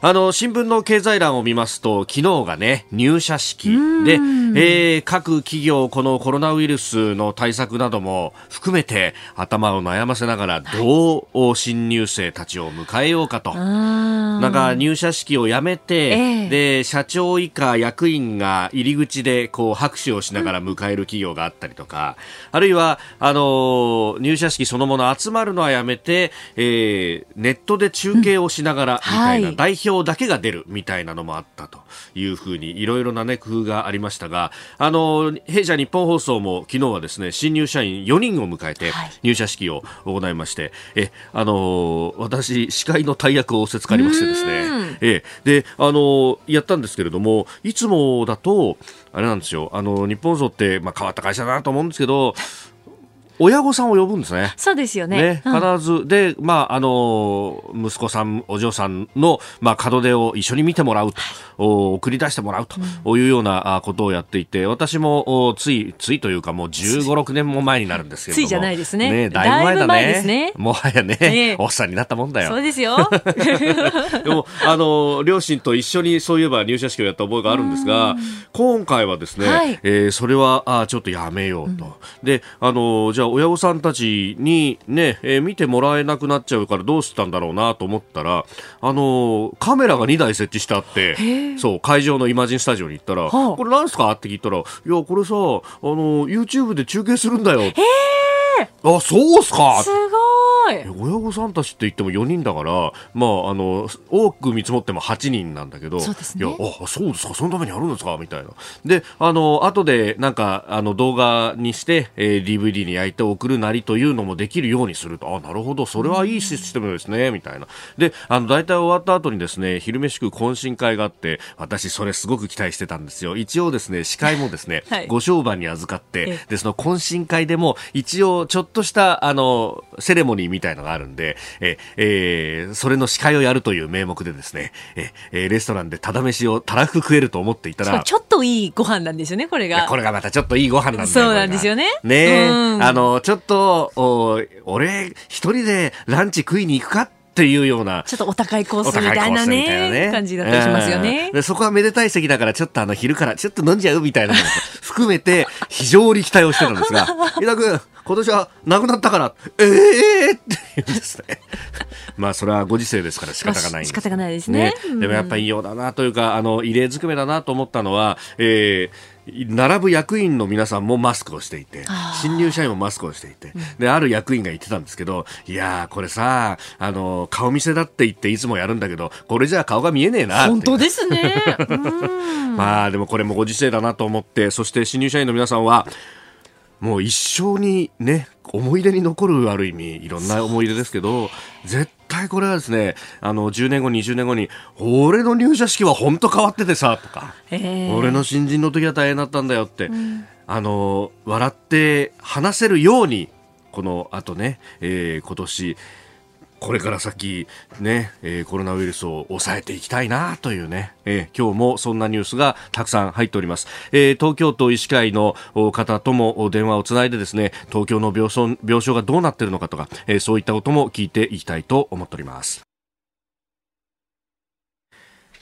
あの新聞の経済欄を見ますと昨日がね入社式。で、えー、各企業このコロナウイルスの対策なども含めて頭を悩ませながらどう新入生たちを迎えようかと、なんか入社式をやめて、えー、で社長以下役員が入り口でこう拍手をしながら迎える企業があったりとか、あるいはあの入社式そのもの集まるのはやめて、えー、ネットで中継をしながらみたいな、代表だけが出るみたいなのもあったというふうにいろいろな、ね、工夫がありましたがあの弊社日本放送も昨日はですね新入社員4人を迎えて入社式を行いまして、はい、えあの私司会の大役を仰せつかりましてですね。え。であのやったんですけれどもいつもだとあれなんですよ。あの日本放送って、まあ、変わった会社だなと思うんですけど親御さんを呼ぶんですね。そうですよね。ね必ず、で、まあ、あの、息子さん、お嬢さんの、まあ、門出を一緒に見てもらうと、送り出してもらうというようなことをやっていて、私も、つい、ついというかもう15、6年も前になるんですけどついじゃないですね。ねだいぶ前だね。ねもはやね、ねおっさんになったもんだよ。そうですよ。でも、あの、両親と一緒にそういえば入社式をやった覚えがあるんですが、今回はですね、はい、えー、それは、あちょっとやめようと。うん、で、あの、じゃあ親御さんたちにね、えー、見てもらえなくなっちゃうからどうしたんだろうなと思ったら、あのー、カメラが2台設置してあって、そう、会場のイマジンスタジオに行ったら、はあ、これ何すか？って聞いたら、いや、これさ、あのー、YouTube で中継するんだよ。あ、そうっすか？すごい。親御さんたちって言っても4人だから、まあ、あの多く見積もっても8人なんだけど、そうですね、いやあそうですか？そのためにあるんですか？みたいな。であの後でなんかあの動画にして、えー、DVD に焼いて送るなりというのもできるようにすると。あなるほど。それはいいシステムですね、みたいな。であの大体終わった後にですね昼飯食う懇親会があって私それすごく期待してたんですよ。一応ですね司会もですね、はい、ご商売に預かってでその懇親会でも一応ちょっとしたあのセレモニーみたいのがあるんで、ええー、それの司会をやるという名目でですね、ええー、レストランでただ飯をたらふく食えると思っていたらちょっといいご飯なんですよねこれが。これがまたちょっといいご飯なんだそうなんですよね。ね、うん、あのちょっとお俺一人でランチ食いに行くかっていうような。ちょっとお高いコースみたいなね、ね感じだったりしますよね。でそこはめでたい席だから、ちょっとあの昼からちょっと飲んじゃうみたいなのも含めて、非常に期待をしてたんですが、伊田君、今年はなくなったから、ええー、って言うんですね。まあ、それはご時世ですから仕方がないんです、仕方がないですね。ねでもやっぱり異様だなというか、あの、異例ずくめだなと思ったのは、えー、並ぶ役員の皆さんもマスクをしていて、新入社員もマスクをしていて、で、ある役員が言ってたんですけど、いやー、これさ、あの、顔見せだって言っていつもやるんだけど、これじゃあ顔が見えねえな。本当ですね。まあ、でもこれもご時世だなと思って、そして新入社員の皆さんは、もう一生にね、思い出に残るある意味、いろんな思い出ですけど、絶対これはですね、あの、10年後、20年後に、俺の入社式は本当変わっててさ、とか、俺の新人の時は大変だったんだよって、うん、あの、笑って話せるように、この後ね、えー、今年、これから先、ね、えー、コロナウイルスを抑えていきたいなというね、えー、今日もそんなニュースがたくさん入っております。えー、東京都医師会の方とも電話をつないでですね、東京の病床病床がどうなっているのかとか、えー、そういったことも聞いていきたいと思っております。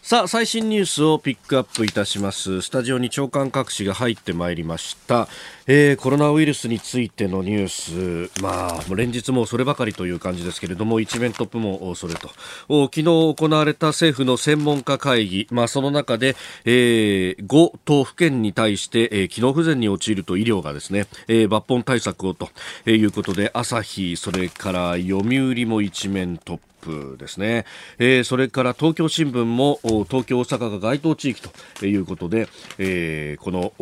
さあ最新ニュースをピックアップいたします。スタジオに長官各紙が入ってまいりました、えー、コロナウイルスについてのニュース。まあ連日もそればかりという感じですけれども一面トップもそれと。昨日行われた政府の専門家会議。まあその中で、えー、5都府県に対して、えー、機能不全に陥ると医療がですね、えー、抜本対策をということで朝日それから読売も一面トップ。プですね、えー、それから東京新聞も東京、大阪が該当地域ということで、えー、この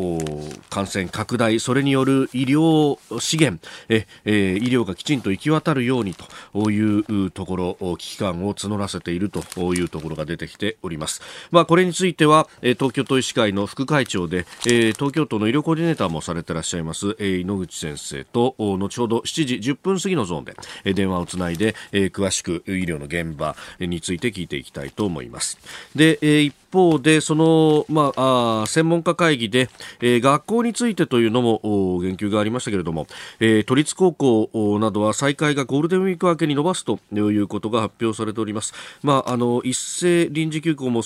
感染拡大それによる医療資源え、えー、医療がきちんと行き渡るようにというところ危機感を募らせているというところが出てきております、まあ、これについては東京都医師会の副会長で、えー、東京都の医療コーディネーターもされていらっしゃいます、えー、井ノ口先生と後ほど7時10分過ぎのゾーンで、え、電話をつないで、えー、詳しく医療の現場について聞いていきたいと思います。で、えー、一方でその、まあ、あ専門家会議で、えー、学校についてというのも言及がありましたけれども、えー、都立高校などは再開がゴールデンウィーク明けに伸ばすということが発表されております、まあ、あの一斉臨時休校も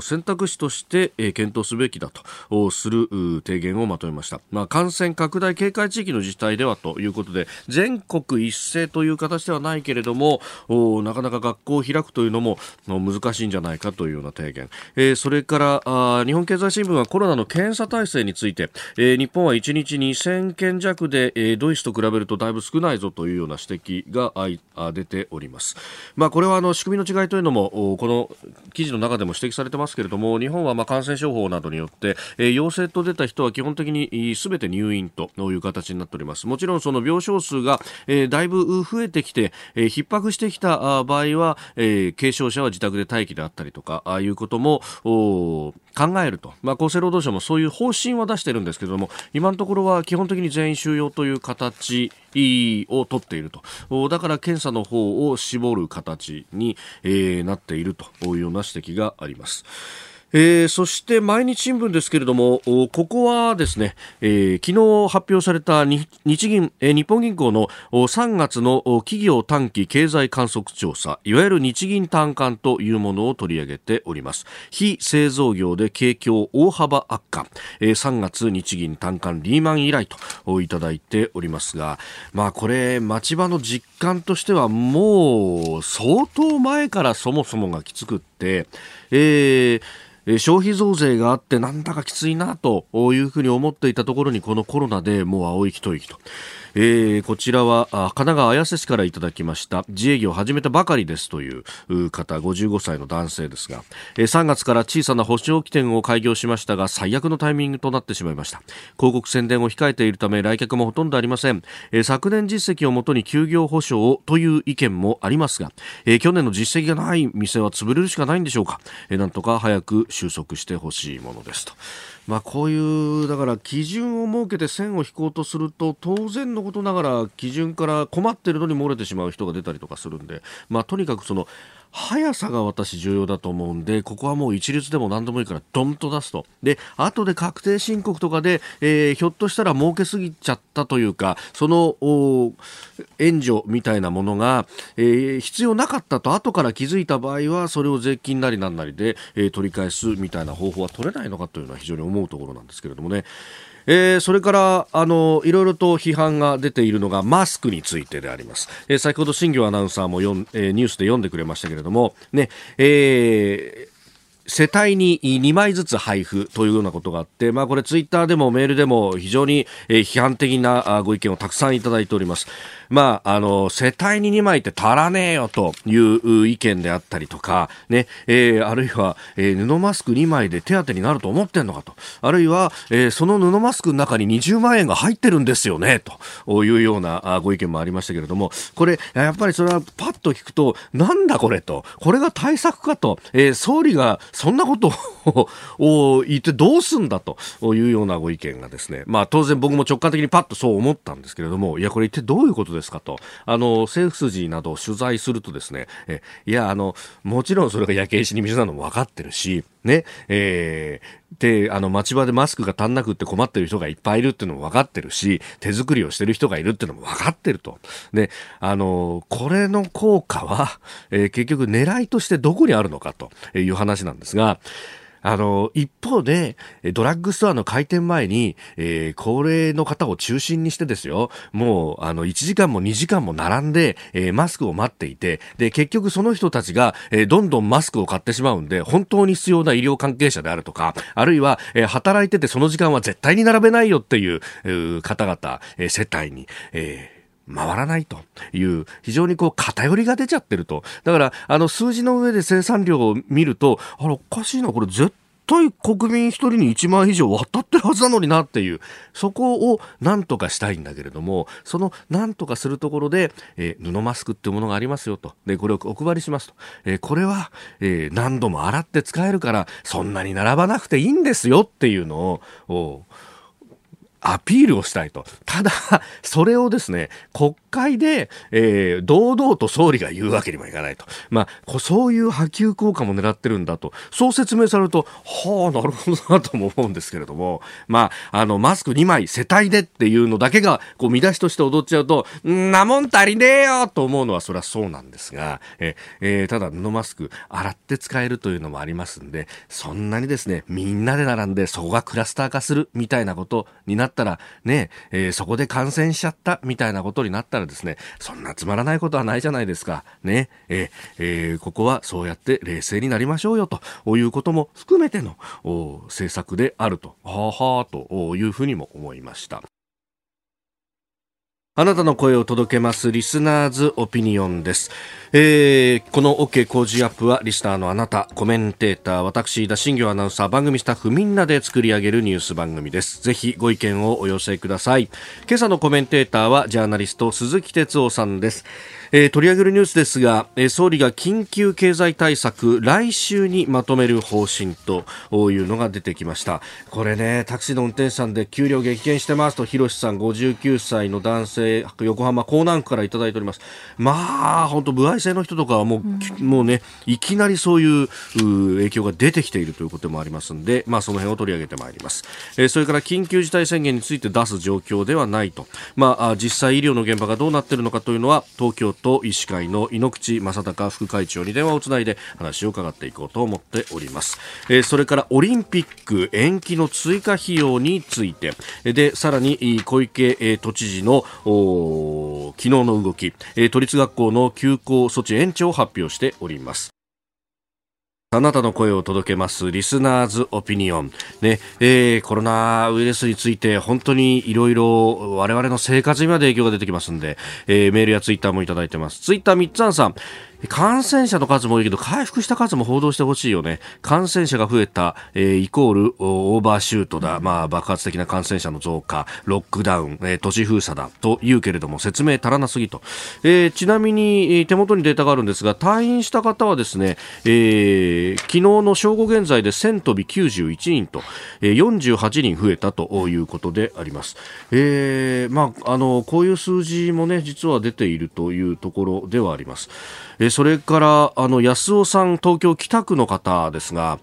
選択肢として、えー、検討すべきだとする提言をまとめました、まあ、感染拡大警戒地域の自治体ではということで全国一斉という形ではないけれどもなかなか学校を開くというのも難しいんじゃないかというような提言、えー、それからあ日本経済新聞はコロナの検査体制について、えー、日本は1日2000件弱で、えー、ドイツと比べるとだいぶ少ないぞというような指摘があ出ております、まあ、これはあの仕組みの違いというのもこの記事の中でも指摘されてますけれども日本はまあ感染症法などによって、えー、陽性と出た人は基本的にすべて入院という形になっております。もちろんその病床数が、えー、だいぶ増えてきて、えー、逼迫してきた場合は、えー、軽症者は自宅で待機であったりとかああいうことも考えると、まあ、厚生労働省もそういう方針は出してるんですけれども今のところは基本的に全員収容という形を取っているとだから検査の方を絞る形に、えー、なっているというような指摘があります。えー、そして毎日新聞ですけれども、ここはですね、えー、昨日発表された日銀、えー、日本銀行の3月の企業短期経済観測調査、いわゆる日銀短観というものを取り上げております。非製造業で景況大幅悪化、えー、3月日銀短観リーマン以来といただいておりますが、まあこれ、町場の実感としてはもう相当前からそもそもがきつくって、えー消費増税があってなんだかきついなというふうに思っていたところにこのコロナでもう青い一息と。えー、こちらは神奈川綾瀬市からいただきました自営業を始めたばかりですという方55歳の男性ですが、えー、3月から小さな保証機店を開業しましたが最悪のタイミングとなってしまいました。広告宣伝を控えているため来客もほとんどありません、えー、昨年実績をもとに休業保証をという意見もありますが、えー、去年の実績がない店は潰れるしかないんでしょうか、えー、なんとか早く収束してほしいものですと。まあ、こういうだから基準を設けて線を引こうとすると当然のことながら基準から困っているのに漏れてしまう人が出たりとかするんで、まあ、とにかくその速さが私重要だと思うんで、ここはもう一律でも何でもいいからドンと出すと。で、後で確定申告とかで、えー、ひょっとしたら儲けすぎちゃったというか、その、援助みたいなものが、えー、必要なかったと後から気づいた場合は、それを税金なりなんなりで、えー、取り返すみたいな方法は取れないのかというのは非常に思うところなんですけれどもね。えー、それからあのいろいろと批判が出ているのがマスクについてであります、えー、先ほど新業アナウンサーもよん、えー、ニュースで読んでくれましたけれどもね、えー世帯に2枚ずつ配布というようなことがあって、まあこれツイッターでもメールでも非常に批判的なご意見をたくさんいただいております。まあ、あの、世帯に2枚って足らねえよという意見であったりとか、ね、えー、あるいは、えー、布マスク2枚で手当になると思ってんのかと。あるいは、えー、その布マスクの中に20万円が入ってるんですよね、というようなご意見もありましたけれども、これ、やっぱりそれはパッと聞くと、なんだこれと、これが対策かと、えー、総理がそんなこと を言ってどうすんだと。いうようなご意見がですね、まあ当然僕も直感的にパッとそう思ったんですけれども、いや、これ一体どういうことですですかと、あの、政府筋などを取材するとですね、えいや、あの、もちろんそれが焼け石に水なのも分かってるし、ね、えー、で、あの、町場でマスクが足んなくって困ってる人がいっぱいいるっていうのも分かってるし、手作りをしてる人がいるっていうのも分かってると。で、あの、これの効果は、えー、結局狙いとしてどこにあるのかという話なんですが、あの、一方で、ドラッグストアの開店前に、えー、高齢の方を中心にしてですよ、もう、あの、1時間も2時間も並んで、えー、マスクを待っていて、で、結局その人たちが、えー、どんどんマスクを買ってしまうんで、本当に必要な医療関係者であるとか、あるいは、えー、働いててその時間は絶対に並べないよっていう、う方々、えー、世帯に、えー回らないという非常にこう偏りが出ちゃってると。だからあの数字の上で生産量を見るとあれおかしいなこれ。絶対国民1人に1万以上渡ってるはずなのになっていうそこをなんとかしたいんだけれどもそのなんとかするところで、えー、布マスクっていうものがありますよと。でこれをお配りしますと、えー、これは、えー、何度も洗って使えるからそんなに並ばなくていいんですよっていうのをアピールをしたいと。ただ、それをですね、国会で、えー、堂々と総理が言うわけにもいかないと。まあ、そういう波及効果も狙ってるんだと。そう説明されると、はあ、なるほどなとも思うんですけれども、まあ、あの、マスク2枚世帯でっていうのだけが、こう、見出しとして踊っちゃうと、んなもん足りねえよと思うのは、それはそうなんですが、ええー、ただ、布マスク、洗って使えるというのもありますんで、そんなにですね、みんなで並んで、そこがクラスター化するみたいなことになったら、ね、えー、そこで感染しちゃったみたいなことになったらですね、そんなつまらないことはないじゃないですか。ね、え、えー、ここはそうやって冷静になりましょうよということも含めての政策であると、はあはあというふうにも思いました。あなたの声を届けますリスナーズオピニオンです。えー、この OK 工事アップはリスナーのあなた、コメンテーター、私、田新業アナウンサー、番組スタッフみんなで作り上げるニュース番組です。ぜひご意見をお寄せください。今朝のコメンテーターはジャーナリスト鈴木哲夫さんです。えー、取り上げるニュースですが、えー、総理が緊急経済対策来週にまとめる方針というのが出てきました。これねタクシーの運転手さんで給料激減してますと広瀬さん59歳の男性横浜港南区からいただいております。まあ本当歩合制の人とかはもううん、もうねいきなりそういう影響が出てきているということもありますのでまあその辺を取り上げてまいります、えー、それから緊急事態宣言について出す状況ではないと。まあ実際医療の現場がどうなっているのかというのは東京と医師会の猪口正孝副会長に電話をつないで話を伺っていこうと思っております、えー、それからオリンピック延期の追加費用について。でさらに小池都知事の昨日の動き。え都立学校の休校措置延長を発表しております。あなたの声を届けますリスナーズオピニオン。ね、えー、コロナウイルスについて本当にいろいろ我々の生活にまで影響が出てきますんで、えー、メールやツイッターもいただいてます。ツイッター3つんさん。感染者の数も多いけど、回復した数も報道してほしいよね。感染者が増えた、えー、イコールオーバーシュートだ、まあ、爆発的な感染者の増加、ロックダウン、えー、都市封鎖だと言うけれども、説明足らなすぎと。えー、ちなみに、手元にデータがあるんですが、退院した方はですね、えー、昨日の正午現在で1000飛び91人と、えー、48人増えたということであります。えー、まあ、あの、こういう数字もね、実は出ているというところではあります。えそれからあの安尾さん東京北区の方ですが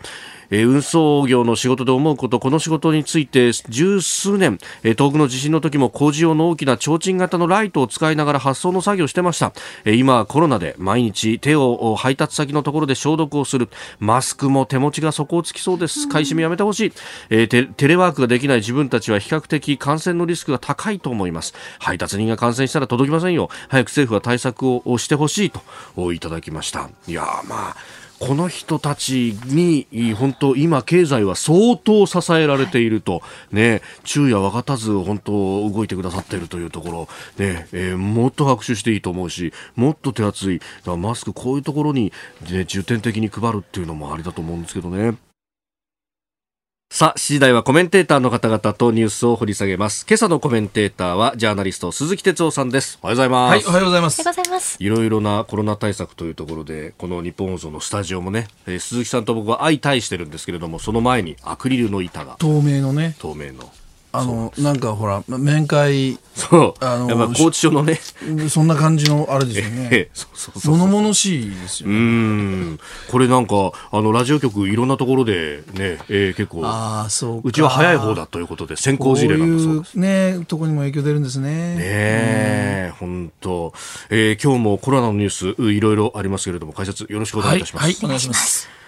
えー、運送業の仕事で思うことこの仕事について十数年、えー、遠くの地震の時も工事用の大きな提灯型のライトを使いながら発送の作業をしてました、えー、今はコロナで毎日手を配達先のところで消毒をする。マスクも手持ちが底をつきそうです。買い占めやめてほしい、えー、テレワークができない自分たちは比較的感染のリスクが高いと思います。配達人が感染したら届きませんよ。早く政府は対策をしてほしいといただきました。いやまあこの人たちに本当今経済は相当支えられていると、ね、昼夜分かたず本当動いてくださっているというところ、ねえー、もっと拍手していいと思うしもっと手厚い。マスクこういうところに、ね、重点的に配るっていうのもありだと思うんですけどね。さあ、7時台はコメンテーターの方々とニュースを掘り下げます。今朝のコメンテーターは、ジャーナリスト、鈴木哲夫さんです。おはようございます。はい、おはようございます。おはようございます。いろいろなコロナ対策というところで、この日本放送のスタジオもね、えー、鈴木さんと僕は相対してるんですけれども、その前にアクリルの板が。透明のね。透明の。あのなんかほら面会そう。あのやっぱ拘置所のね。そんな感じのあれですよね。そうそうそう物々しいですよね。うん。これなんかあのラジオ局いろんなところでね、えー、結構あそううちは早い方だということで先行事例なんだそうです。ねとこにも影響出るんですね。ねえ本当、えー、今日もコロナのニュースいろいろありますけれども解説よろしくお願いいたします、はい、はい、お願いします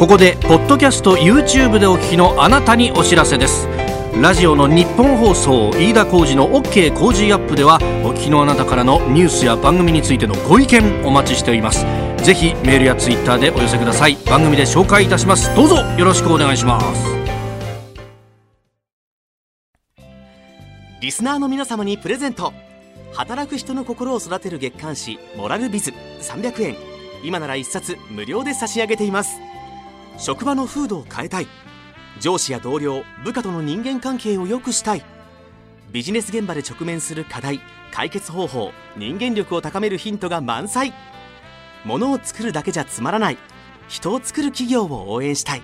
ここでポッドキャスト YouTube でお聞きのあなたにお知らせです。ラジオの日本放送飯田浩司の OK 工事アップではお聞きのあなたからのニュースや番組についてのご意見お待ちしております。ぜひメールやツイッターでお寄せください。番組で紹介いたします。どうぞよろしくお願いします。リスナーの皆様にプレゼント。働く人の心を育てる月刊誌「モラルビズ」300円。今なら1冊無料で差し上げています。職場の風土を変えたい。上司や同僚部下との人間関係を良くしたい。ビジネス現場で直面する課題解決方法人間力を高めるヒントが満載。物を作るだけじゃつまらない。人を作る企業を応援したい。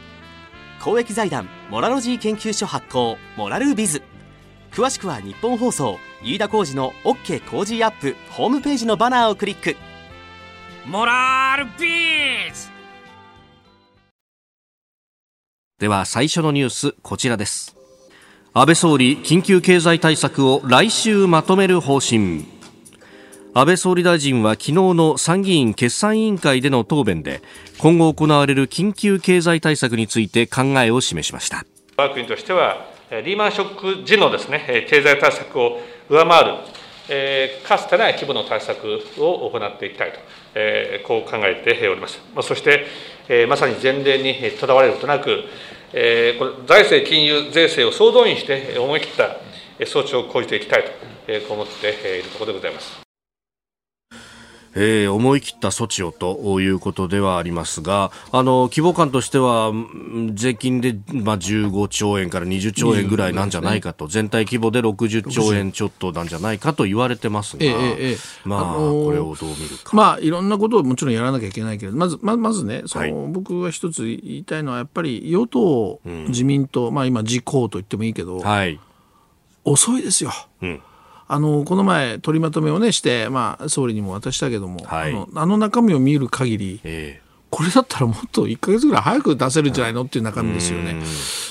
公益財団モラロジー研究所発行モラルビズ。詳しくは日本放送飯田浩司の OK コージーアップホームページのバナーをクリック。モラルビズ！では最初のニュースこちらです。安倍総理緊急経済対策を来週まとめる方針。安倍総理大臣は昨日の参議院決算委員会での答弁で今後行われる緊急経済対策について考えを示しました。我が国としてはリーマンショック時のですね経済対策を上回るかつてない規模の対策を行っていきたいと。こう考えておりますそしてまさに前例にとらわれることなく財政金融税制を総動員して思い切った措置を講じていきたいとこう思っているところでございます。えー、思い切った措置をということではありますが、あの、規模感としては、税金で、まあ、15兆円から20兆円ぐらいなんじゃないかと、ね、全体規模で60兆円ちょっとなんじゃないかと言われてますが、えええ、まあ、あのー、これをどう見るか。まあ、いろんなことをもちろんやらなきゃいけないけど、まず、ままずね、その、はい、僕が一つ言いたいのは、やっぱり与党、自民党、まあ今、自公と言ってもいいけど、はい、遅いですよ。うんあのこの前、取りまとめを、ね、して、まあ、総理にも渡したけども、はい、あのあの中身を見る限り、えーこれだったらもっと1か月ぐらい早く出せるんじゃないのっていう中身ですよね。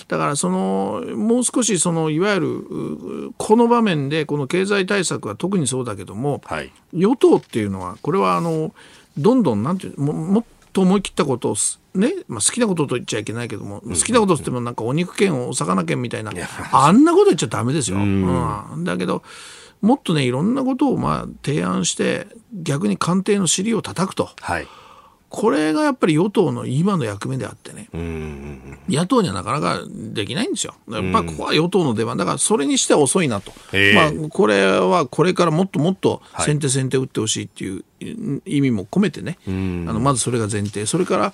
だからそのもう少しそのいわゆるこの場面でこの経済対策は特にそうだけども、はい、与党っていうのはこれはあのどんどんなんていうももっと思い切ったことをね、まあ、好きなことと言っちゃいけないけども、好きなことって言ってもなんかお肉券お魚券みたいな、あんなこと言っちゃだめですよ。うん、だけどもっとねいろんなことをまあ提案して逆に官邸の尻を叩くと、はい、これがやっぱり与党の今の役目であってね、野党にはなかなかできないんですよ。やっぱここは与党の出番。だからそれにしては遅いなと、まあ、これはこれからもっともっと先手先手打ってほしいっていう意味も込めてね、あのまずそれが前提、それから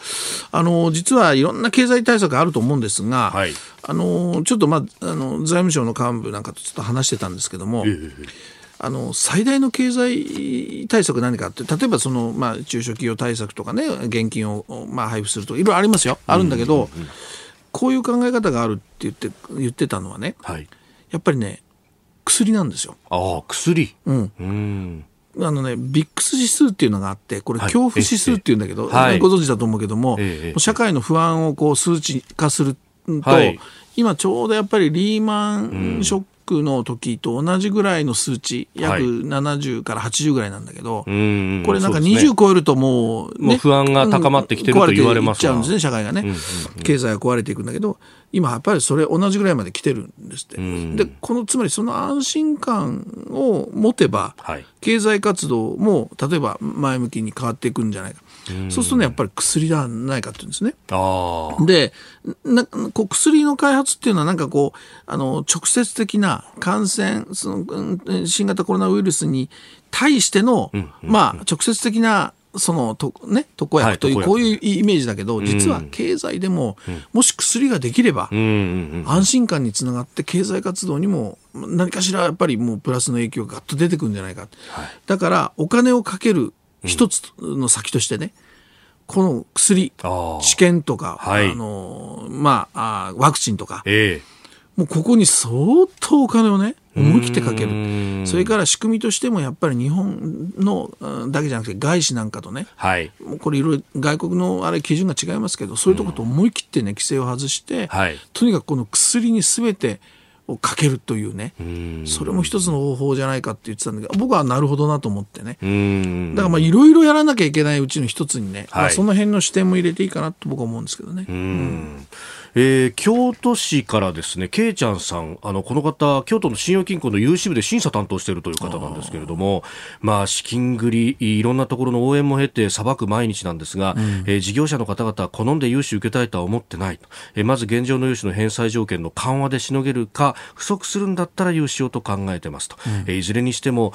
あの実はいろんな経済対策あると思うんですが、はい、あのちょっと、まあ、あの財務省の幹部なんかとちょっと話してたんですけども。えーあの最大の経済対策何かって例えばその、まあ、中小企業対策とかね現金を、まあ、配布するとかいろいろありますよ。あるんだけど、うんうんうん、こういう考え方があるって言って言ってたのはね、はい、やっぱりね薬なんですよ。ああ薬、うん、うん。あのね、ビックス指数っていうのがあって、これ、恐怖指数っていうんだけど、はい、ご存知だと思うけども、はい、社会の不安をこう数値化すると、はい、今ちょうどやっぱりリーマンショックの時と同じぐらいの数値、約70から80ぐらいなんだけど、これなんか20超えるともう、ね、もう不安が高まってきてると言われますちゃうんですね、社会がね、経済が壊れていくんだけど、今やっぱりそれ同じぐらいまで来てるんですって。で、このつまりその安心感を持てば、はい、経済活動も例えば前向きに変わっていくんじゃないか。そうするとね、やっぱり薬ではないかっていうんですね。でなこう薬の開発っていうのは、なんかこう、あの直接的な感染その、新型コロナウイルスに対しての、まあ、直接的なそのと、ね、特効薬という、はい、こういうイメージだけど、実は経済でも、もし薬ができれば、安心感につながって、経済活動にも何かしらやっぱりもうプラスの影響がガッと出てくるんじゃないか。はい、だから、お金をかける一つの先としてね、この薬、治験とか、はい、あのまあワクチンとか、えー、もうここに相当お金をね、思い切ってかける。それから仕組みとしてもやっぱり日本のだけじゃなくて外資なんかとね、はい、これいろいろ外国のあれ基準が違いますけど、そういうとこと思い切ってね、規制を外して、はい、とにかくこの薬にすべてをかけるというね。それも一つの方法じゃないかって言ってたんだけど僕はなるほどなと思ってね。だからまあいろいろやらなきゃいけないうちの一つにね、はい、まあ、その辺の視点も入れていいかなと僕は思うんですけどね。うんえー、京都市からですね、けいちゃんさん、あの、この方、京都の信用金庫の有志部で審査担当しているという方なんですけれども、まあ、資金繰り、いろんなところの応援も経て裁く毎日なんですが、うん、えー、事業者の方々は好んで融資受けたいとは思ってないと。えー、まず現状の融資の返済条件の緩和でしのげるか、が不足するんだったら融資しようと考えてますと、うん、いずれにしても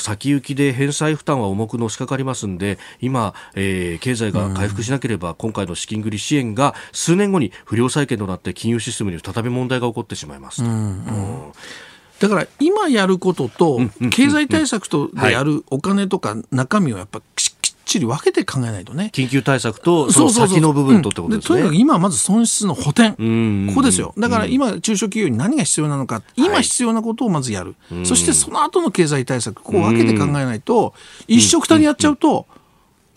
先行きで返済負担は重くのしかかりますんで今、えー、経済が回復しなければ、今回の資金繰り支援が数年後に不良債権となって金融システムに再び問題が起こってしまいますと。うんだから今やることと経済対策とでやるお金とか中身をやっぱきっちり分けて考えないとね。緊急対策とその先の部分とってことですね。とにかく今はまず損失の補填。ここですよ。だから今中小企業に何が必要なのか、今必要なことをまずやる。そしてその後の経済対策、こう分けて考えないと、一緒くたにやっちゃうと、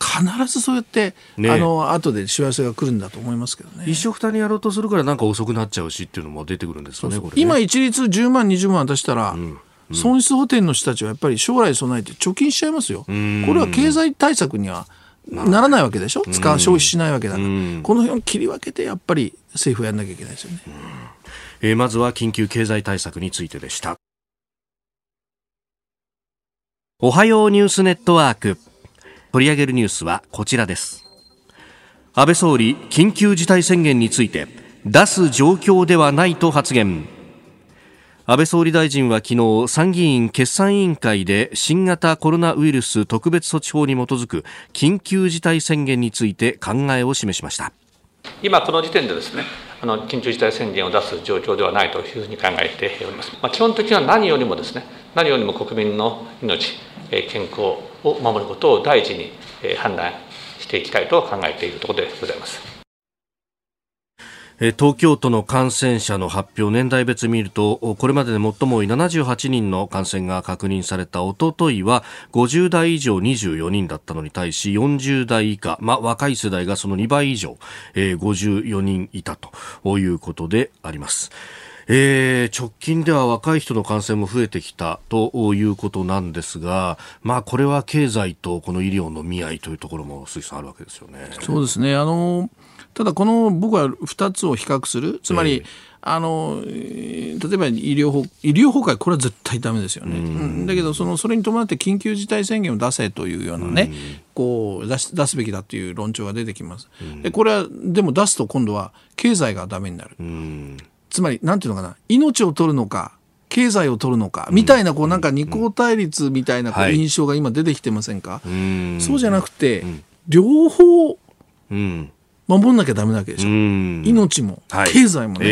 必ずそうやって、ね、あの後で幸せが来るんだと思いますけどね。一緒くたにやろうとするからなんか遅くなっちゃうしっていうのも出てくるんですかね、ね、今一律10万20万渡したら、うん。うん、損失補填の人たちはやっぱり将来備えて貯金しちゃいますよ、これは経済対策にはならないわけでしょ、使う消費しないわけだから、この辺を切り分けてやっぱり政府はやらなきゃいけないですよね、えー、まずは緊急経済対策についてでした。おはようニュースネットワーク取り上げるニュースはこちらです。安倍総理緊急事態宣言について出す状況ではないと発言。安倍総理大臣は昨日参議院決算委員会で新型コロナウイルス特別措置法に基づく緊急事態宣言について考えを示しました。今この時点でですねあの緊急事態宣言を出す状況ではないというふうに考えております、まあ、基本的には何よりもですね何よりも国民の命健康を守ることを第一に判断していきたいと考えているところでございます。東京都の感染者の発表年代別見るとこれまでで最も多い78人の感染が確認されたおとといは50代以上24人だったのに対し40代以下、まあ、若い世代がその2倍以上、え、54人いたということであります。えー、直近では若い人の感染も増えてきたということなんですが、まあ、これは経済とこの医療の見合いというところも鈴木さんあるわけですよね。そうですね。あのただこの僕は2つを比較する。つまり、えーあの例えば医療医療崩壊、これは絶対だめですよね、うん、だけどその、それに伴って緊急事態宣言を出せというようなね、うん、こう出し出すべきだという論調が出てきます、うん、でこれはでも出すと今度は経済がだめになる、つまり、なんていうのかな、命を取るのか、経済を取るのか、みたいな、こう、なんか二項対立みたいなこう印象が今出てきてませんか、そうじゃなくて、両方、守んなきゃだめなわけでしょ。命も、経済もね、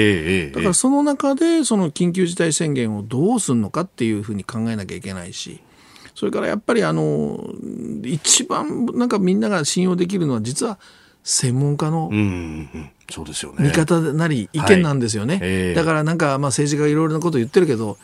だからその中で、その緊急事態宣言をどうするのかっていうふうに考えなきゃいけないし、それからやっぱりあの、一番なんかみんなが信用できるのは、実は専門家の、そうですよね。見方なり意見なんですよね。はいえー、だからなんかまあ政治家がいろいろなこと言ってるけど、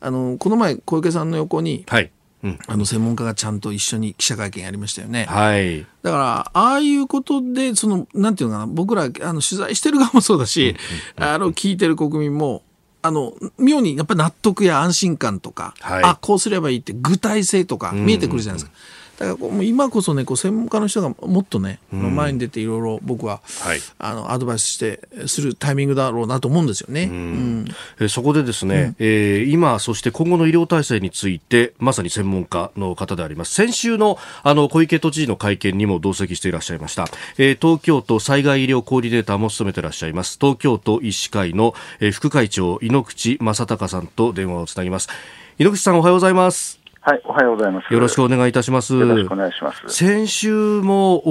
あのこの前小池さんの横に、はいうん、あの専門家がちゃんと一緒に記者会見やりましたよね。はい。だからああいうことでそのなんていうのかな僕らあの取材してる側もそうだし、うんうんうん、あの聞いてる国民も。あの妙にやっぱり納得や安心感とか、はい、あこうすればいいって具体性とか見えてくるじゃないですか。うんうんだからもう今こそねこう専門家の人がもっとね、うん、前に出ていろいろ僕は、はい、あのアドバイスしてするタイミングだろうなと思うんですよね、うん、えそこでですね、うん、えー、今そして今後の医療体制についてまさに専門家の方であります。先週のあの小池都知事の会見にも同席していらっしゃいました、えー、東京都災害医療コーディネーターも務めていらっしゃいます。東京都医師会の、えー、副会長井ノ口正隆さんと電話をつなぎます。井ノ口さんおはようございますはい、おはようございます。よろしくお願いいたします。よろしくお願いします。先週も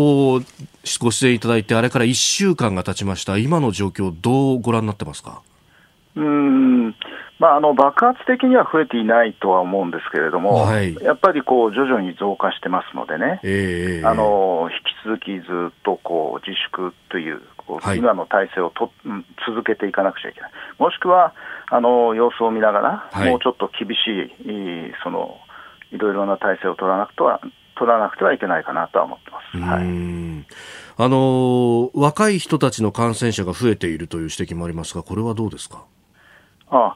ご出演いただいて、あれから1週間が経ちました。今の状況、どうご覧になってますか？うん、まあ、あの爆発的には増えていないとは思うんですけれども、はい、やっぱりこう徐々に増加してますのでね、えー、あの引き続きずっとこう自粛という、今の体制をと続けていかなくちゃいけない、もしくはあの様子を見ながら、はい、もうちょっと厳しいそのいろいろな体制を取らなくては取らなくてはいけないかなとは思ってます。はい。あの若い人たちの感染者が増えているという指摘もありますが、これはどうですか？あ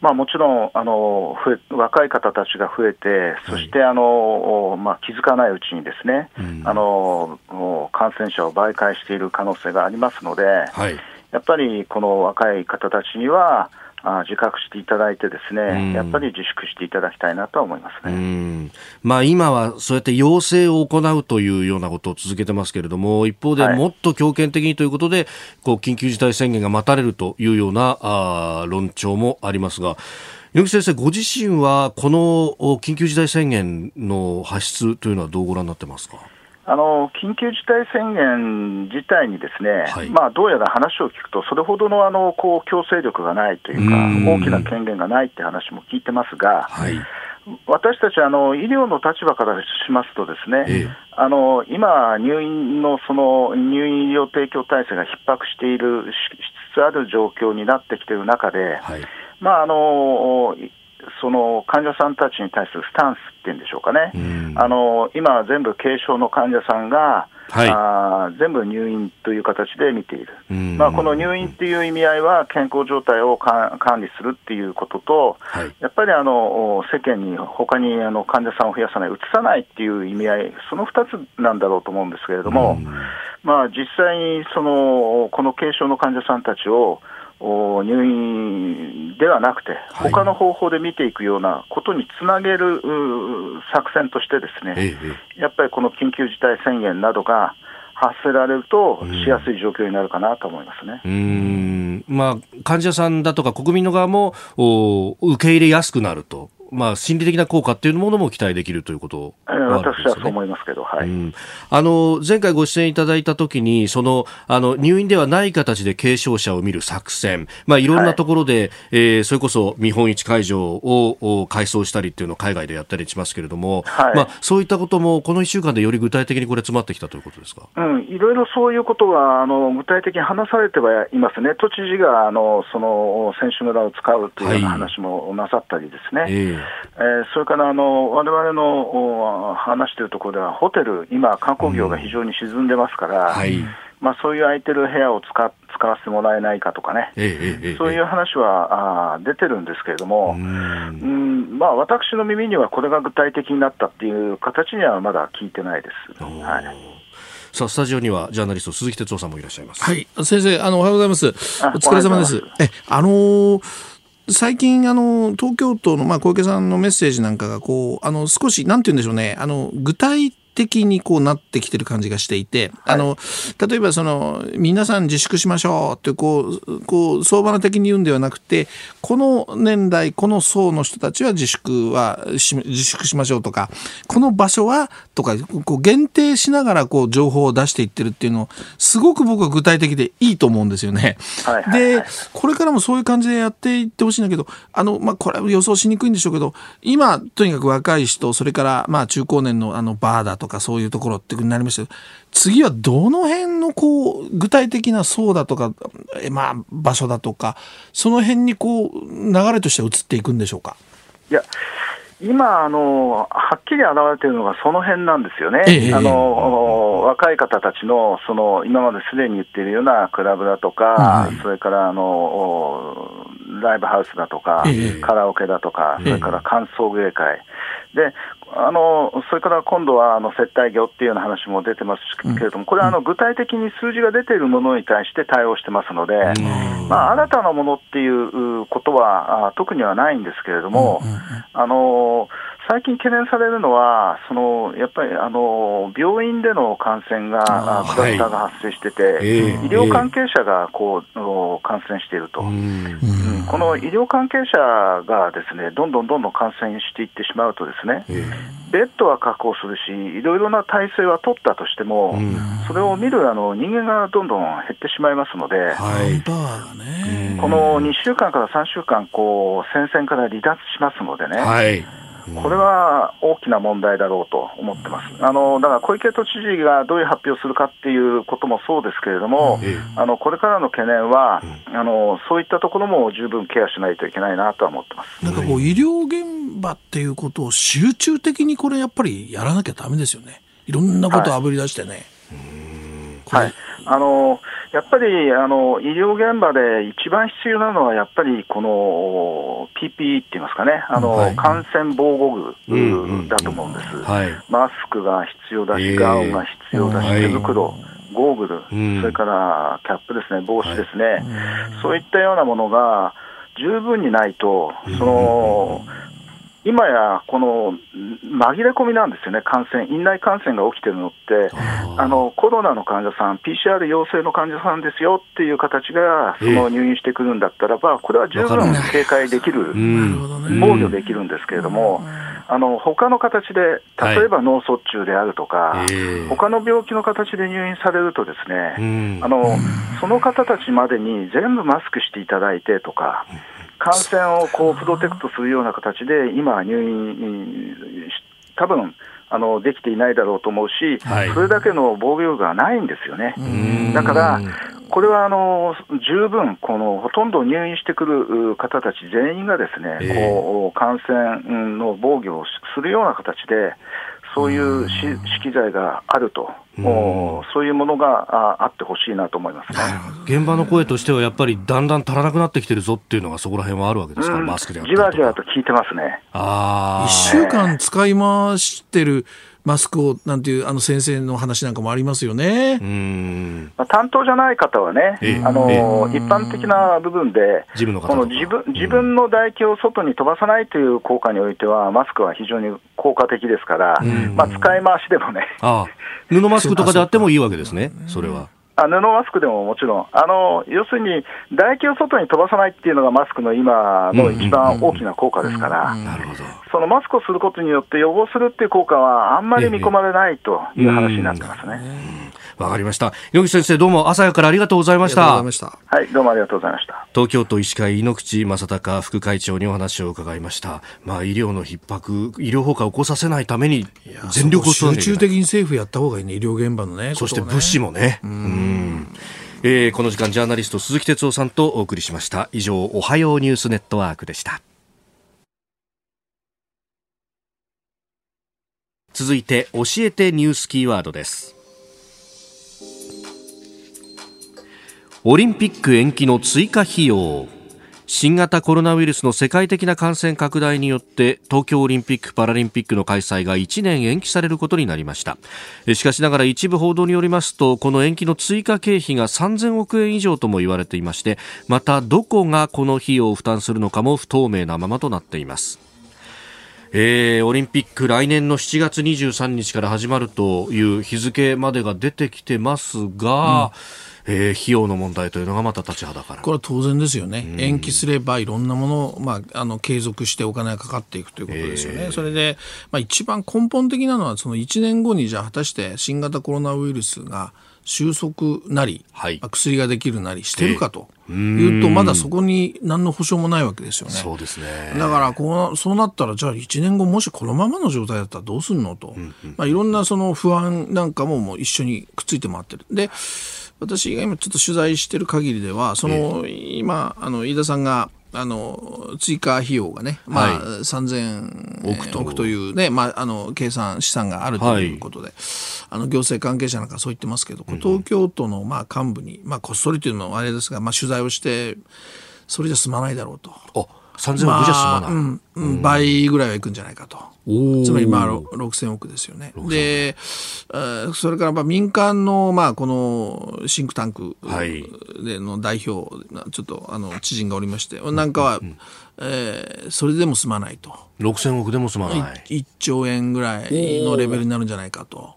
まあ、もちろんあの若い方たちが増えて、そして、あのまあ、気づかないうちにですね、うん、あの感染者を媒介している可能性がありますので、はい、やっぱりこの若い方たちには、あ自覚していただいて、ですね、やっぱり自粛していただきたいなと思いますね、まあ、今はそうやって要請を行うというようなことを続けてますけれども、一方でもっと強権的にということで、はい、こう緊急事態宣言が待たれるというようなあ論調もありますが、猪木先生、ご自身はこの緊急事態宣言の発出というのはどうご覧になってますか？あの緊急事態宣言自体にですね、はい、まあ、どうやら話を聞くと、それほどのあのこう強制力がないというか、大きな権限がないって話も聞いてますが、はい、私たちあの、医療の立場からしますと、ですね、ええ、あの今、入院のその入院医療提供体制が逼迫しているしつつある状況になってきている中で、はい、まああのその患者さんたちに対するスタンスっていうんでしょうかね、あの今、全部軽症の患者さんが、はい、あ全部入院という形で見ている、まあ、この入院っていう意味合いは、健康状態を管理するっていうことと、はい、やっぱりあの世間に他にあの患者さんを増やさない、うつさないっていう意味合い、その2つなんだろうと思うんですけれども、まあ、実際にそのこの軽症の患者さんたちを、入院ではなくて、他の方法で見ていくようなことにつなげる作戦として、ですね、やっぱりこの緊急事態宣言などが発せられると、しやすい状況になるかなと思いますね。うん。まあ、患者さんだとか国民の側も受け入れやすくなるとまあ、心理的な効果っていうものも期待できるということは、ね、私はそう思いますけど、はい、うん、あの前回ご出演いただいたときにそのあの入院ではない形で軽症者を見る作戦、まあ、いろんなところで、はい、えー、それこそ見本市会場を改装したりっていうのを海外でやったりしますけれども、はい、まあ、そういったこともこの1週間でより具体的にこれ詰まってきたということですか、うん、いろいろそういうことがあの具体的に話されてはいますね、都知事があのその選手村を使うというような話もなさったりですね。はいえ。ーえー、それからあの我々の話しているところでは、ホテル、今、観光業が非常に沈んでますから、うんはい、まあ、そういう空いてる部屋を使使わせてもらえないかとかね、ええ、そういう話はあ出てるんですけれども、うん。まあ、私の耳にはこれが具体的になったっていう形にはまだ聞いてないです。はい。さあ、スタジオにはジャーナリスト鈴木哲夫さんもいらっしゃいます。はい、先生、あの、おはようございます。お疲れ様です。え、あのー最近あの東京都のまあ小池さんのメッセージなんかがこうあの少しなんて言うんでしょうね。あの具体的にこうなってきてる感じがしていて、はい、あの例えばその皆さん自粛しましょうってこうこう相場の的に言うんではなくてこの年代この層の人たちは自粛は自粛しましょうとかこの場所はとかこう限定しながらこう情報を出していってるっていうのすごく僕は具体的でいいと思うんですよね。はいはいはい、でこれからもそういう感じでやっていってほしいんだけどあの、まあ、これは予想しにくいんでしょうけど今とにかく若い人それからまあ中高年のあのバーだとかそういうところってなりました。けど次はどの辺のこう具体的な層だとか、えまあ、場所だとかその辺にこう流れとして移っていくんでしょうか？いや今あの、はっきり現れているのがその辺なんですよね、ええ、あの若い方たちのその今まですでに言っているようなクラブだとか、はい、それからあのライブハウスだとか、え、カラオケだとか、それから歓送迎会、であのそれから今度はあの接待業っていうような話も出てますけれども、これはあの具体的に数字が出ているものに対して対応してますので、まあ、新たなものっていうことは特にはないんですけれども、あの最近懸念されるのは、そのやっぱりあの病院での感染が、クラスターが発生してて、はい、医療関係者がこう感染していると、うん、この医療関係者がですねどんどんどんどん感染していってしまうと、ですねベッドは確保するし、いろいろな体制は取ったとしても、うん、それを見るあの人間がどんどん減ってしまいますので、はい、この2週間から3週間こう、戦線から離脱しますのでね。はいこれは大きな問題だろうと思ってます。あのだから小池都知事がどういう発表をするかっていうこともそうですけれども、あのこれからの懸念は、あのそういったところも十分ケアしないといけないなとは思ってます。なんかこう医療現場っていうことを集中的にこれやっぱりやらなきゃだめですよね。いろんなことをあぶり出してね。はい、はい、あのやっぱりあの医療現場で一番必要なのは、やっぱりこの PPE って言いますかね、あの、はい、感染防護具だと思うんです、はい、マスクが必要だし、ガウンが必要だし、手袋、ゴーグル、それからキャップですね、帽子ですね、そういったようなものが、十分にないと、その、今やこの紛れ込みなんですよね、感染、院内感染が起きてるのって、あのコロナの患者さん、PCR 陽性の患者さんですよっていう形がその入院してくるんだったらば、これは十分警戒できる、防御できるんですけれども、あの他の形で、例えば脳卒中であるとか、他の病気の形で入院されると、ですね、あのその方たちまでに全部マスクしていただいてとか、感染をこうプロテクトするような形で、今、入院、多分あのできていないだろうと思うし、はい、それだけの防御力がないんですよね。だから、これはあの十分この、ほとんど入院してくる方たち全員がですね、えー、こう感染の防御をするような形で、そういう資機材があると、うそういうものがあってほしいなと思います、ね、現場の声としては、やっぱりだんだん足らなくなってきてるぞっていうのが、そこら辺はあるわけですか、うん、マスクでじわじわと聞いてますね。あ1週間使い回してるマスクをなんていうあの先生の話なんかもありますよね。まあ、担当じゃない方はね、あの一般的な部分で、自分のこの自分自分の唾液を外に飛ばさないという効果においては、マスクは非常に効果的ですから、まあ、使い回しでもね。ああ。布マスクとかであってもいいわけですね、それは。あ布マスクでももちろん、あの要するに唾液を外に飛ばさないっていうのがマスクの今の一番大きな効果ですから、そのマスクをすることによって予防するっていう効果はあんまり見込まれないという話になってますね。わかりました。野口先生、どうも朝早からありがとうございました。はい、どうもありがとうございました。東京都医師会猪口正孝副会長にお話を伺いました。まあ、医療の逼迫、医療崩壊を起こさせないために全力を集中的に政府やった方がいいね、医療現場のね。そして物資もね。うん。えー、この時間ジャーナリスト鈴木哲夫さんとお送りしました以上おはようニュースネットワークでした続いて教えてニュースキーワードです。オリンピック延期の追加費用。新型コロナウイルスの世界的な感染拡大によって東京オリンピック・パラリンピックの開催が1年延期されることになりました。しかしながら一部報道によりますとこの延期の追加経費が3000億円以上とも言われていましてまたどこがこの費用を負担するのかも不透明なままとなっています。えー、オリンピック来年の7月23日から始まるという日付までが出てきてますが、うん。えー、費用の問題というのがまた立ちはだかる。これは当然ですよね、うん、延期すればいろんなもの、まあ、あの継続してお金がかかっていくということですよね、えー、それで、まあ、一番根本的なのは、その1年後にじゃあ、果たして新型コロナウイルスが収束なり、はい、薬ができるなりしてるかと。いうと、まだそこに何の保証もないわけですよね。そうですね。だからこう、そうなったら、じゃあ1年後、もしこのままの状態だったらどうするのと、うんうん、まあ、いろんなその不安なんかももう一緒にくっついて回ってる。で私が今ちょっと取材してる限りでは、その、今、あの、飯田さんが、あの追加費用がね、まあ、はい、3000億と億というね、まあ、あの計算試算があるということで、はい、あの行政関係者なんかそう言ってますけど、東京都のまあ幹部に、まあ、こっそりというのもあれですが、まあ、取材をしてそれじゃ済まないだろうと。3000億じゃ済まない、まあうんうん、倍ぐらいはいくんじゃないかと。つまりまあ6000億ですよね。で、それからまあ民間のまあこのシンクタンクでの代表、ちょっとあの知人がおりまして、なんかは、えー、それでも済まないと。6000億でも済まない。1, 兆円ぐらいのレベルになるんじゃないかと。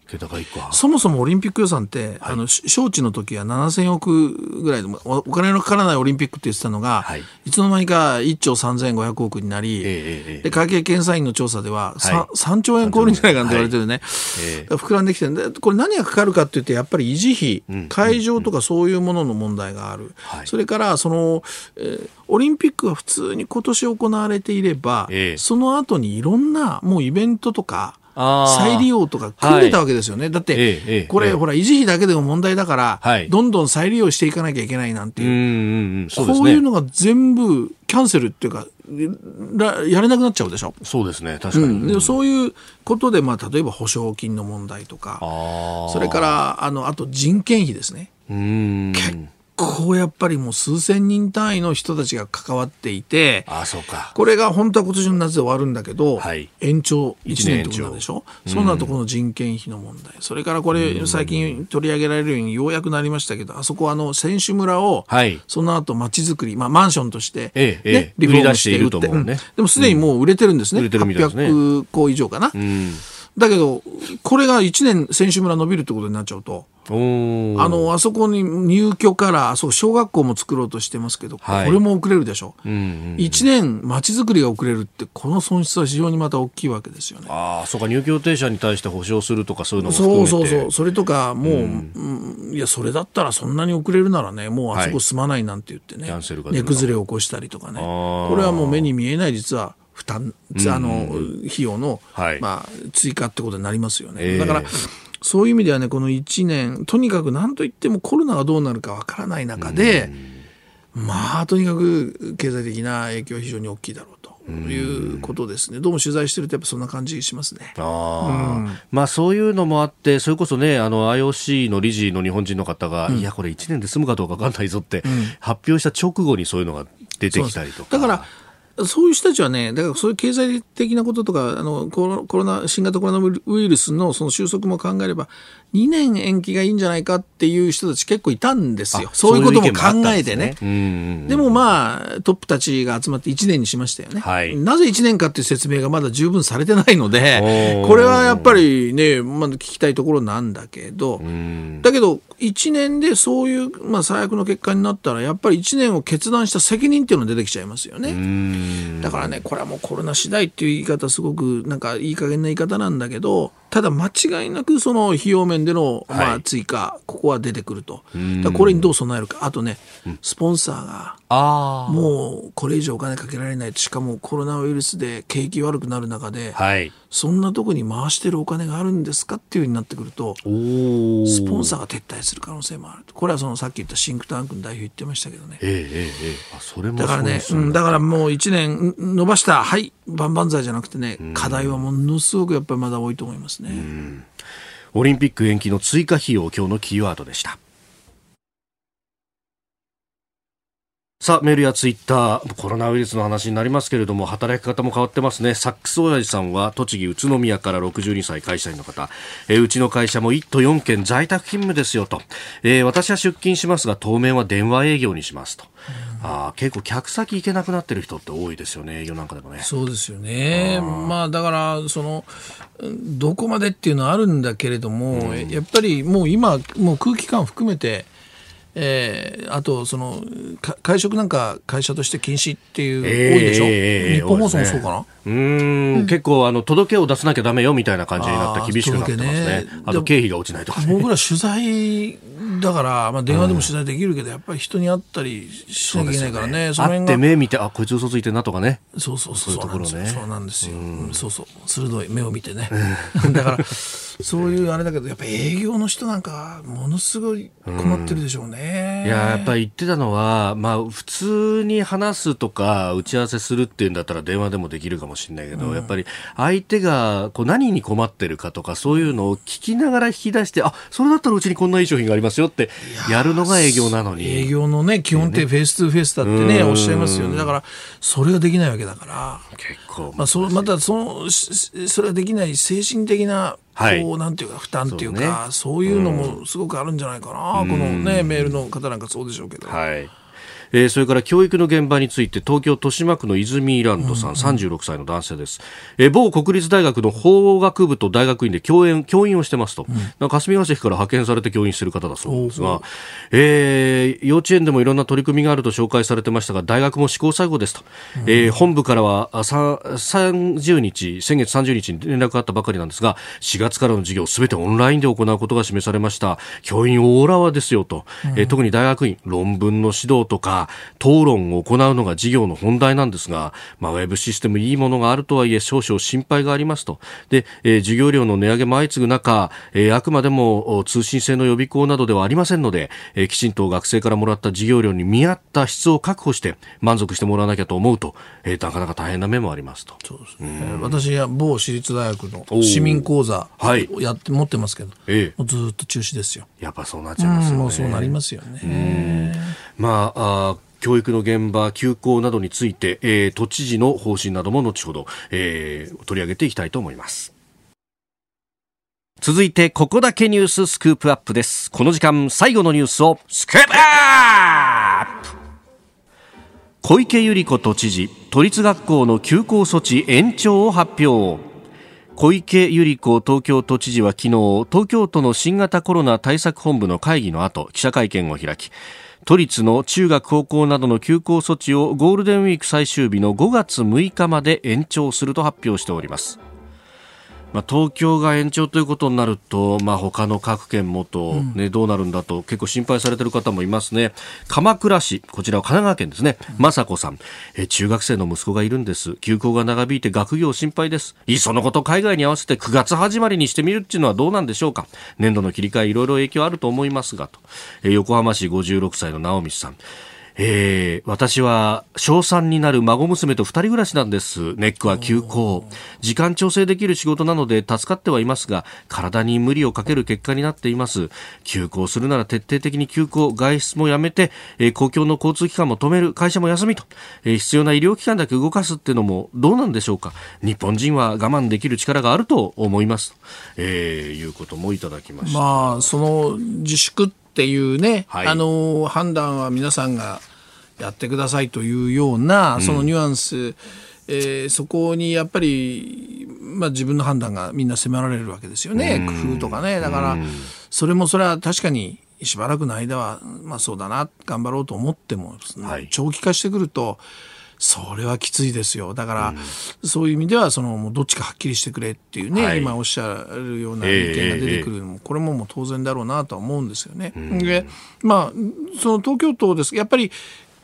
そもそもオリンピック予算って、はい、あの招致の時は7000億ぐらいでお金のかからないオリンピックって言ってたのが、はい、いつの間にか1兆3500億になり、えー、で会計検査院の調査では、はい、3, 3兆円超えるんじゃないかと言われてるね、はい。えー、膨らんできてるんでこれ何がかかるかって言ってやっぱり維持費、うん、会場とかそういうものの問題がある、うん、それからその、えー、オリンピックが普通に今年行われていれば、えー、その後にいろんなもうイベントとか再利用とか組んでたわけですよね、はい、だって、これ、ほら維持費だけでも問題だから、はい、どんどん再利用していかなきゃいけないなんていう,、こういうのが全部キャンセルっていうかやれなくなっちゃうでしょ。そうですね確かに、うん、でそういうことで、まあ、例えば保証金の問題とかそれからあのあと人件費ですね。結構やっぱりもう数千人単位の人たちが関わっていて、あそうか。これが本当は今年の夏で終わるんだけど、はい、延長1年ってことなんでしょ、うそうなるとこの人件費の問題、それからこれ、最近取り上げられるようにようやくなりましたけど、あそこはあの選手村を、はい、その後街づくり、まあ、マンションとして、ね、ええ、リフォームして売って、うん、でもすでにもう売れてるんですね、うん、800個以上かな。うんだけど、これが1年選手村伸びるってことになっちゃうと、あの、あそこに入居から、そう、小学校も作ろうとしてますけど、はい、これも遅れるでしょ。う、うん、1年街づくりが遅れるって、この損失は非常にまた大きいわけですよね。ああ、そうか、入居停車に対して保証するとかそういうのもそうそうそう。それとか、もう、うん、いや、それだったらそんなに遅れるならね、もうあそこ住まないなんて言ってね、はい、値崩れを起こしたりとかね。これはもう目に見えない実は、負担、あの、費用の、はい、まあ、追加ってことになりますよね。えー、だから、そういう意味ではね、この1年、とにかく何と言ってもコロナがどうなるかわからない中で、まあ、とにかく経済的な影響は非常に大きいだろうと。いうことですね。どうも取材してるとやっぱそんな感じしますね。あうん、まあそういうのもあって、それこそね、あの IOC の理事の日本人の方が、うん、いやこれ1年で済むかどうか分かんないぞって、発表した直後にそういうのが出てきたりとか。だからそういう人たちはね、だからそういう経済的なこととか、あのコロナ、新型コロナウイルスのその収束も考えれば、2年延期がいいんじゃないかっていう人たち結構いたんですよ。そういうことも考えてね。でもまあ、トップたちが集まって1年にしましたよね。はい、なぜ1年かっていう説明がまだ十分されてないので、これはやっぱりね、まだ聞きたいところなんだけど、だけど、1年でそういう、まあ、最悪の結果になったら、やっぱり1年を決断した責任っていうのが出てきちゃいますよね。だからね、これはもうコロナ次第っていう言い方、すごくなんかいい加減な言い方なんだけど、ただ間違いなくその費用面での、まあ、追加、はい、ここは出てくると。これにどう備えるか。あとね、スポンサーが、もうこれ以上お金かけられない。しかもコロナウイルスで景気悪くなる中で、はい、そんなとこに回してるお金があるんですかっていうふうになってくると、スポンサーが撤退する可能性もある。これはそのさっき言ったシンクタンクの代表言ってましたけどね。ええええ、あそれもだからね、うん、だからもう1年伸ばした、はい、万々歳じゃなくてね、課題はものすごくやっぱりまだ多いと思いますね。オリンピック延期の追加費用、今日のキーワードでした。さあ、メールやツイッター、コロナウイルスの話になりますけれども、働き方も変わってますね。サックス親父さんは、栃木宇都宮から62歳会社員の方、えー、うちの会社も1都4県在宅勤務ですよと、えー、私は出勤しますが、当面は電話営業にしますと。あ結構客先行けなくなってる人って多いですよね、営業なんかでもね。そうですよね。まあだから、その、どこまでっていうのはあるんだけれども、うん、やっぱりもう今、もう空気感含めて、えー、あとその会食なんか会社として禁止っていう、多いでしょ、えー、日本放送もそうかな、うん、結構あの届けを出さなきゃだめよみたいな感じになって厳しくなってますね。あと経費が落ちないとか、ね、僕ら取材だから、まあ、電話でも取材できるけど、うん、やっぱり人に会ったりしなきゃいけないからね、そね。会って目見て、あこいつ嘘ついてんなとかね、そうそうそう、そういうところね、そうなんですよ、うん、そうそう、鋭い目を見てね、だから、そういうあれだけど、やっぱ営業の人なんか、ものすごい困ってるでしょうね。うん、いや、やっぱり言ってたのは、まあ、普通に話すとか、打ち合わせするっていうんだったら、電話でもできるかもしれないけど、やっぱり相手がこう何に困ってるかとか、そういうのを聞きながら引き出して、あそれだったらうちにこんないい商品がありますよってやるのが営業なのに。営業のね基本ってフェイス2フェイスだってねおっしゃいますよね。だからそれができないわけだから。結構まあそまたそのそれはできない精神的なこう、なんていうか負担っていうかそういうのもすごくあるんじゃないかな、このねメールの方なんかそうでしょうけど。はいえー、それから教育の現場について東京豊島区の泉ランドさん、うん、36歳の男性です、えー、某国立大学の法学部と大学院で教員教員をしてますと、うん、霞ヶ関から派遣されて教員している方だそうですが、えー、幼稚園でもいろんな取り組みがあると紹介されてましたが大学も試行錯誤ですと、うん、えー、本部からは30日先月30日に連絡があったばかりなんですが4月からの授業すべてオンラインで行うことが示されました。教員大浦和ですよと、うん、えー、特に大学院論文の指導とか討論を行うのが事業の本題なんですが、まあ、ウェブシステムいいものがあるとはいえ少々心配がありますと。で、えー、授業料の値上げも相次ぐ中、えー、あくまでも通信制の予備校などではありませんので、えー、きちんと学生からもらった授業料に見合った質を確保して満足してもらわなきゃと思うと、えー、なかなか大変な面もありますと。そうですね。私は某私立大学の市民講座をやって、持ってますけど、ええ、ずっと中止ですよ。やっぱそうなっちゃいますよね。うそうなりますよね。まあ教育の現場、休校などについて、えー、都知事の方針なども後ほど、えー、取り上げていきたいと思います。続いて、ここだけニューススクープアップです。この時間、最後のニュースをスクープアップ小池百合子都知事、都立学校の休校措置延長を発表。小池百合子東京都知事は昨日、東京都の新型コロナ対策本部の会議の後、記者会見を開き、都立の中学高校などの休校措置をゴールデンウィーク最終日の5月6日まで延長すると発表しております。まあ、東京が延長ということになると、まあ、他の各県もと、ね、どうなるんだと結構心配されている方もいますね。鎌倉市、こちらは神奈川県ですね。雅子さん、え中学生の息子がいるんです。休校が長引いて学業心配です。いっそのこと海外に合わせて9月始まりにしてみるっていうのはどうなんでしょうか。年度の切り替えいろいろ影響あると思いますがと。え横浜市56歳の直道さん。えー、私は小3になる孫娘と2人暮らしなんです。ネックは休校。時間調整できる仕事なので助かってはいますが体に無理をかける結果になっています。休校するなら徹底的に休校。外出もやめて、えー、公共の交通機関も止める。会社も休みと、えー、必要な医療機関だけ動かすっていうのもどうなんでしょうか。日本人は我慢できる力があると思います、えー、いうこともいただきました。まあその自粛っていうね、はい、あの判断は皆さんがやってくださいというような、そのニュアンス、うん、えー、そこにやっぱり、まあ、自分の判断がみんな迫られるわけですよね、工夫とかね。だから、それもそれは確かにしばらくの間は、まあそうだな、頑張ろうと思っても、はい、長期化してくると、それはきついですよ。だから、うん、そういう意味では、その、もうどっちかはっきりしてくれっていうね、はい、今おっしゃるような意見が出てくるのも、えー、これももう当然だろうなとは思うんですよね。うん、で、まあ、その東京都です。やっぱり、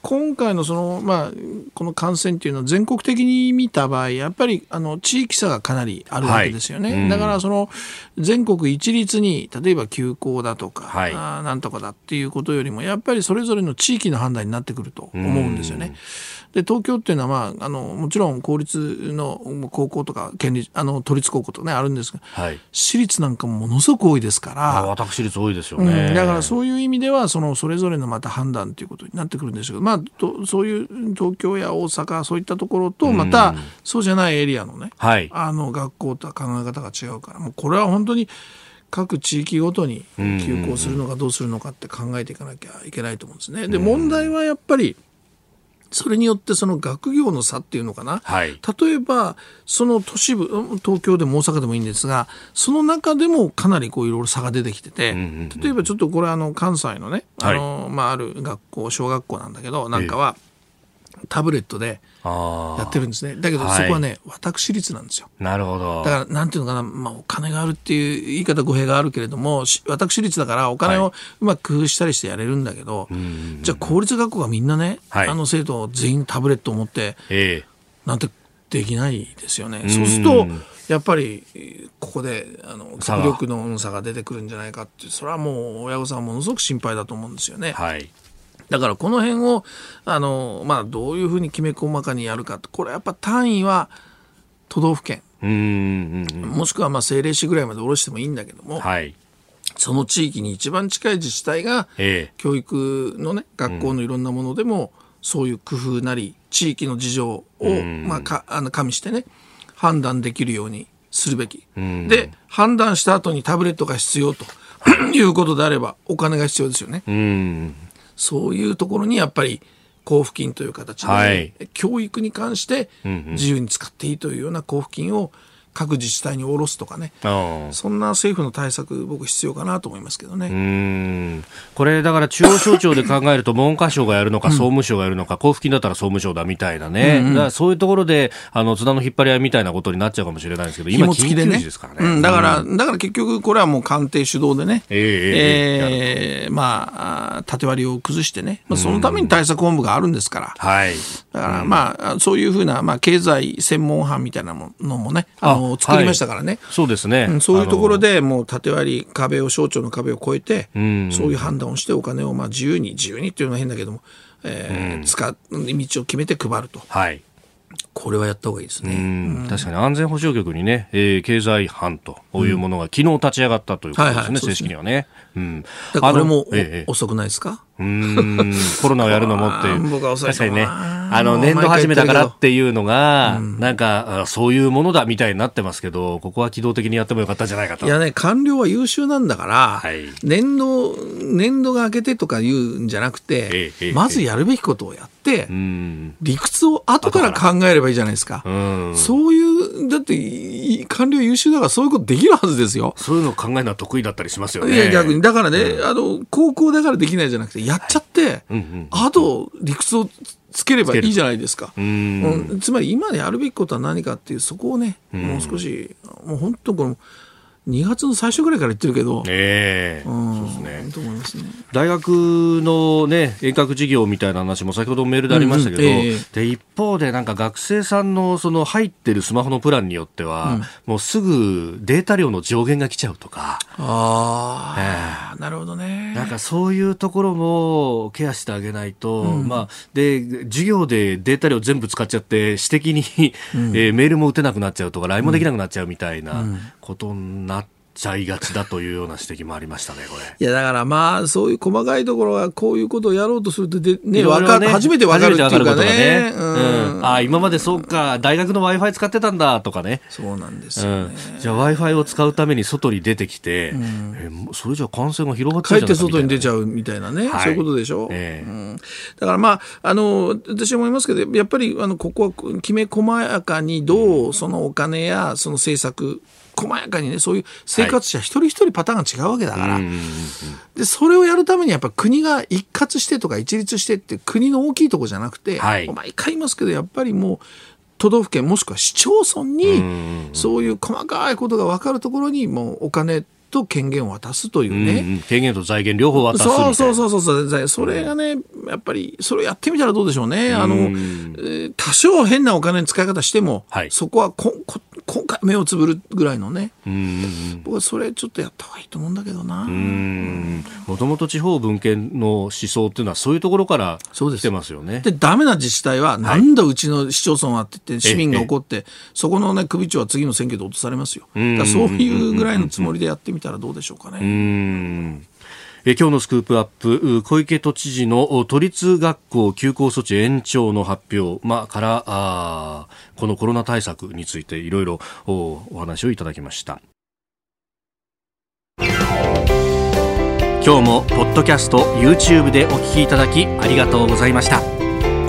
今回のその、まあ、この感染っていうのは全国的に見た場合、やっぱりあの地域差がかなりあるわけですよね。はい。うん、だからその全国一律に、例えば休校だとか、はい、あなんとかだっていうことよりも、やっぱりそれぞれの地域の判断になってくると思うんですよね。うんで東京っていうのは、まあ、あのもちろん公立の高校とか県立あの都立高校とかねあるんですが、はい、私立なんかもものすごく多いですから。私立多いですよね、うん、だからそういう意味ではそのそれぞれのまた判断ということになってくるんですけど、まあ、とそういう東京や大阪そういったところとまたそうじゃないエリアのね、はい、あの学校とは考え方が違うからもうこれは本当に各地域ごとに休校するのかどうするのかって考えていかなきゃいけないと思うんですね。で問題はやっぱりそれによってその学業の差っていうのかな、はい、例えばその都市部東京でも大阪でもいいんですがその中でもかなりこういろいろ差が出てきてて、例えばちょっとこれあの関西のねあの、はい、まあ、ある学校小学校なんだけどなんかは、タブレットでやってるんですね。だけどそこはね、はい、私立なんですよ。なるほど。だから、なんていうのかな、まあ、お金があるっていう言い方語弊があるけれども、私立だからお金をうまく工夫したりしてやれるんだけど、はい、じゃあ公立学校がみんなね、はい、あの生徒全員タブレットを持って、えー、なんてできないですよね。そうすると、やっぱりここであの学力の差が出てくるんじゃないかってそれはもう親御さんはものすごく心配だと思うんですよね。はいだからこの辺を、あの、まあ、どういうふうにきめ細かにやるか。これやっぱ単位は都道府県。もしくはまあ政令市ぐらいまで下ろしてもいいんだけども、はい、その地域に一番近い自治体が、教育のね、学校のいろんなものでも、そういう工夫なり、地域の事情を、まあ、かあの加味してね、判断できるようにするべき。で、判断した後にタブレットが必要ということであれば、お金が必要ですよね。そういうところにやっぱり交付金という形で、はい、教育に関して自由に使っていいというような交付金を各自治体に下ろすとかね、そんな政府の対策、僕、必要かなと思いますけどね。これ、だから中央省庁で考えると、文科省がやるのか、総務省がやるのか、交付金だったら総務省だみたいなね、うん。うん、だからそういうところで、あの津田の引っ張り合いみたいなことになっちゃうかもしれないですけど、今、緊急時ですからね。ねうん、だから、だから結局、これはもう官邸主導でね、えー、えー、まあ、縦割りを崩してね、まあ、そのために対策本部があるんですから、はい、だから、まあ、そういうふうな、まあ、経済専門班みたいなものもね、あの作りましたからね、はい、そうですね、うん、そういうところでもう縦割り、壁を、省庁の壁を越えて、うん、そういう判断をして、お金をまあ自由に、自由にっていうのは変だけども、えー、うん、使う道を決めて配ると。はい。これはやった方がいいですね。確かに安全保障局にね、えー、経済班というものが昨日立ち上がったということですね、はいはい、正式にはね。うん。これも、ええ、遅くないですか？うん。コロナをやるのもっていう。僕は遅い確かにね。あの、年度始めだからっていうのが、うん、なんか、そういうものだみたいになってますけど、ここは機動的にやってもよかったんじゃないかと。いやね、官僚は優秀なんだから、はい、年度、年度が明けてとか言うんじゃなくて、え、まずやるべきことをやって、理屈を後から考えればいいじゃないですか。そういう、だって、官僚優秀だからそういうことできるはずですよ。そういうのを考えるのは得意だったりしますよね。いや、逆に。だからね、うん、あの、高校だからできないじゃなくて、やっちゃって、はい。うんうん、あと理屈をつければいいじゃないですか。うん、つまり今やるべきことは何かっていう、そこをね、もう少し、もう本当この、2月の最初ぐらいから言ってるけど、え。ーうん、そうですね。と思いますね。大学の、ね、遠隔授業みたいな話も先ほどメールでありましたけど、うんうん。えー、で一方でなんか学生さんのその入ってるスマホのプランによっては、うん、もうすぐデータ量の上限が来ちゃうとか。あ、えー、なるほどね。なんかそういうところもケアしてあげないと、うん、まあ、で授業でデータ量全部使っちゃって私的に、うん、えー、メールも打てなくなっちゃうとか LINE もできなくなっちゃうみたいなことになって。ちゃいがちだというような指摘もありましたね、これ。いや、だからまあ、そういう細かいところは、こういうことをやろうとするとで、ね、わか、ね、初めてわかるっていうかね。ね。うん、うん、あ今までそうか、大学の Wi-Fi 使ってたんだとかね。そうなんですよ、ね。うん、じゃあ Wi-Fi を使うために外に出てきて、うん、えそれじゃ感染が広がっちゃうじゃない帰って外に出ちゃうみたいなね、はい、そういうことでしょ？えー、うん、だからまあ、あの、私は思いますけど、やっぱり、あの、ここはきめ細やかにどう、そのお金や、その政策、細やかにねそういう生活者一人一人パターンが違うわけだから、はい、でそれをやるためにやっぱ国が一括してとか一律してって国の大きいとこじゃなくて、はい、毎回言いますけどやっぱりもう都道府県もしくは市町村にそういう細かいことが分かるところにもうお金と権限を渡すというね、うんうん、権限と財源両方渡すそうそうそうそうそれがねやっぱりそれをやってみたらどうでしょうね。あの、多少変なお金の使い方しても、はい、そこはここ今回目をつぶるぐらいのね、僕はそれちょっとやった方がいいと思うんだけどな。もともと地方分権の思想っていうのはそういうところから来てますよね。で、ダメな自治体は、なんだうちの市町村はって言って、市民が怒って、そこのね、首長は次の選挙で落とされますよ。そういうぐらいのつもりでやってみたらどうでしょうかね。え今日のスクープアップ小池都知事の都立学校休校措置延長の発表、まあ、からあこのコロナ対策についていろいろお話をいただきました。今日もポッドキャスト YouTube でお聞きいただきありがとうございました。